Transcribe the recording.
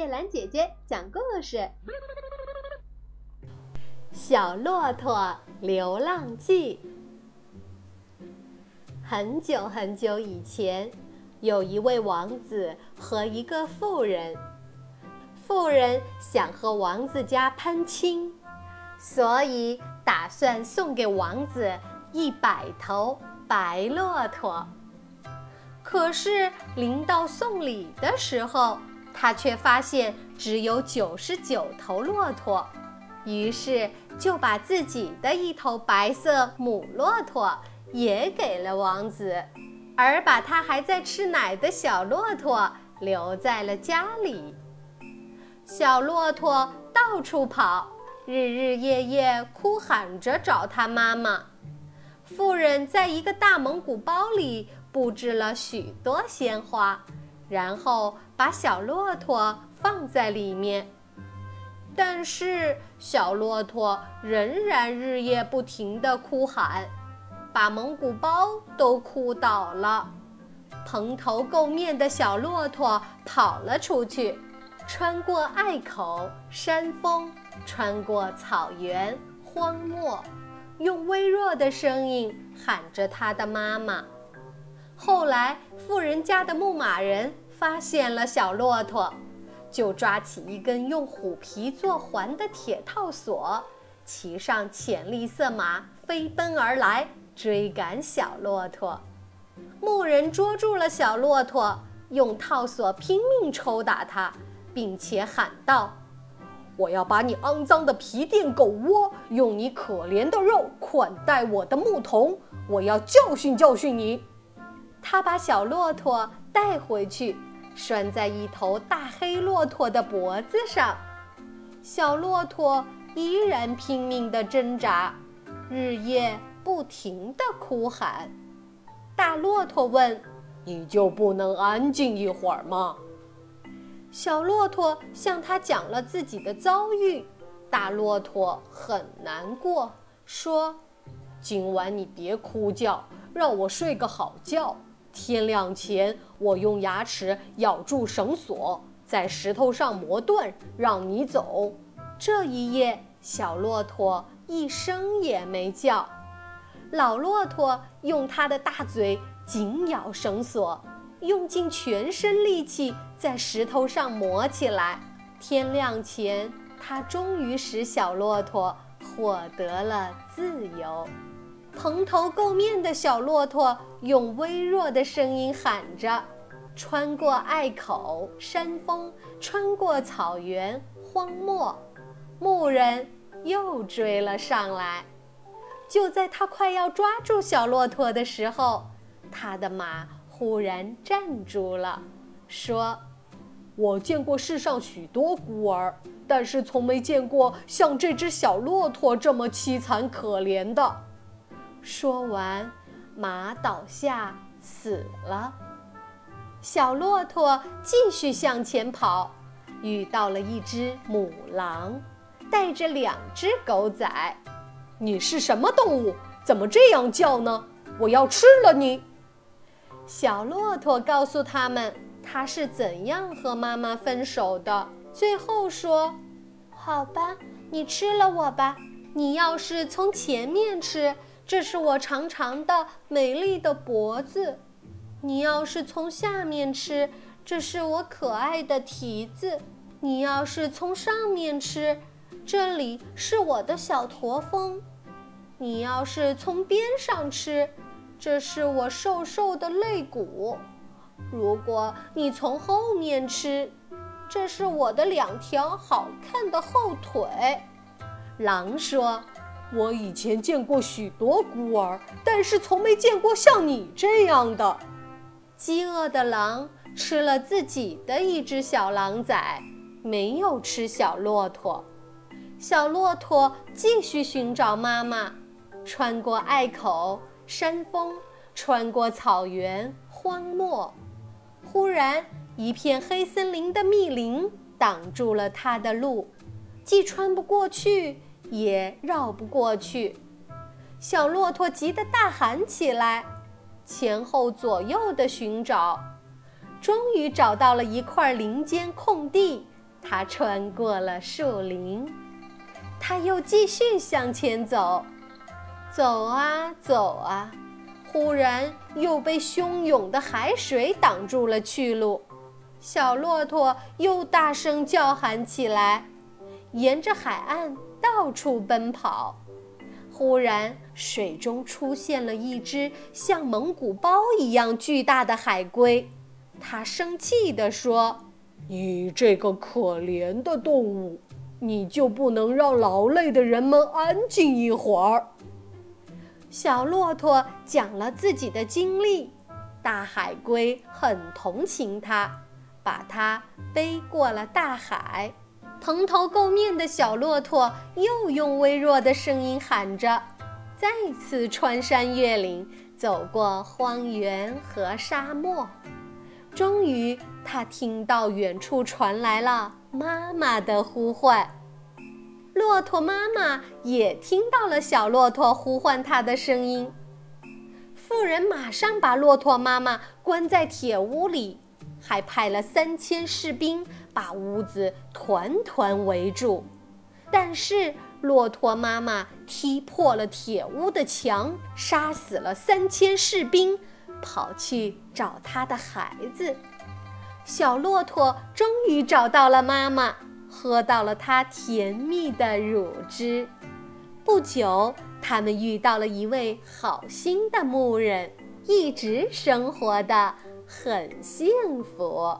叶兰姐姐讲故事，《小骆驼流浪记》。很久很久以前，有一位王子和一个妇人。妇人想和王子家攀亲，所以打算送给王子一百头白骆驼。可是临到送礼的时候，他却发现只有九十九头骆驼，于是就把自己的一头白色母骆驼也给了王子，而把他还在吃奶的小骆驼留在了家里。小骆驼到处跑，日日夜夜哭喊着找他妈妈。妇人在一个大蒙古包里布置了许多鲜花，然后把小骆驼放在里面。但是小骆驼仍然日夜不停地哭喊，把蒙古包都哭倒了。蓬头垢面的小骆驼跑了出去。穿过隘口、山峰，穿过草原、荒漠，用微弱的声音喊着他的妈妈。后来，富人家的牧马人发现了小骆驼，就抓起一根用虎皮做环的铁套索，骑上浅绿色马飞奔而来，追赶小骆驼。牧人捉住了小骆驼，用套索拼命抽打它。并且喊道：“我要把你肮脏的皮垫狗窝，用你可怜的肉款待我的牧童。我要教训教训你。”他把小骆驼带回去，拴在一头大黑骆驼的脖子上。小骆驼依然拼命地挣扎，日夜不停地哭喊。大骆驼问：“你就不能安静一会儿吗？”小骆驼向他讲了自己的遭遇，大骆驼很难过，说：“今晚你别哭叫，让我睡个好觉。天亮前，我用牙齿咬住绳索，在石头上磨断，让你走。”这一夜，小骆驼一声也没叫。老骆驼用它的大嘴紧咬绳索。用尽全身力气在石头上磨起来。天亮前，他终于使小骆驼获得了自由。蓬头垢面的小骆驼用微弱的声音喊着：“穿过隘口、山峰，穿过草原、荒漠。”牧人又追了上来。就在他快要抓住小骆驼的时候，他的马。忽然站住了，说：“我见过世上许多孤儿，但是从没见过像这只小骆驼这么凄惨可怜的。”说完，马倒下死了。小骆驼继续向前跑，遇到了一只母狼，带着两只狗仔。“你是什么动物？怎么这样叫呢？我要吃了你！”小骆驼告诉他们，他是怎样和妈妈分手的。最后说：“好吧，你吃了我吧。你要是从前面吃，这是我长长的、美丽的脖子；你要是从下面吃，这是我可爱的蹄子；你要是从上面吃，这里是我的小驼峰；你要是从边上吃。”这是我瘦瘦的肋骨，如果你从后面吃，这是我的两条好看的后腿。狼说：“我以前见过许多孤儿，但是从没见过像你这样的。”饥饿的狼吃了自己的一只小狼崽，没有吃小骆驼。小骆驼继续寻找妈妈，穿过隘口。山峰穿过草原荒漠，忽然一片黑森林的密林挡住了它的路，既穿不过去，也绕不过去。小骆驼急得大喊起来，前后左右的寻找，终于找到了一块林间空地，他穿过了树林，他又继续向前走，走啊走啊，忽然又被汹涌的海水挡住了去路。小骆驼又大声叫喊起来，沿着海岸到处奔跑。忽然，水中出现了一只像蒙古包一样巨大的海龟，它生气地说。你这个可怜的动物，你就不能让劳累的人们安静一会儿？小骆驼讲了自己的经历，大海龟很同情他，把他背过了大海。蓬头垢面的小骆驼又用微弱的声音喊着，再次穿山越岭，走过荒原和沙漠。终于，他听到远处传来了妈妈的呼唤。骆驼妈妈也听到了小骆驼呼唤它的声音。妇人马上把骆驼妈妈关在铁屋里，还派了三千士兵把屋子团团围住。但是，骆驼妈妈踢破了铁屋的墙，杀死了三千士兵。跑去找他的孩子，小骆驼终于找到了妈妈，喝到了它甜蜜的乳汁。不久，他们遇到了一位好心的牧人，一直生活的很幸福。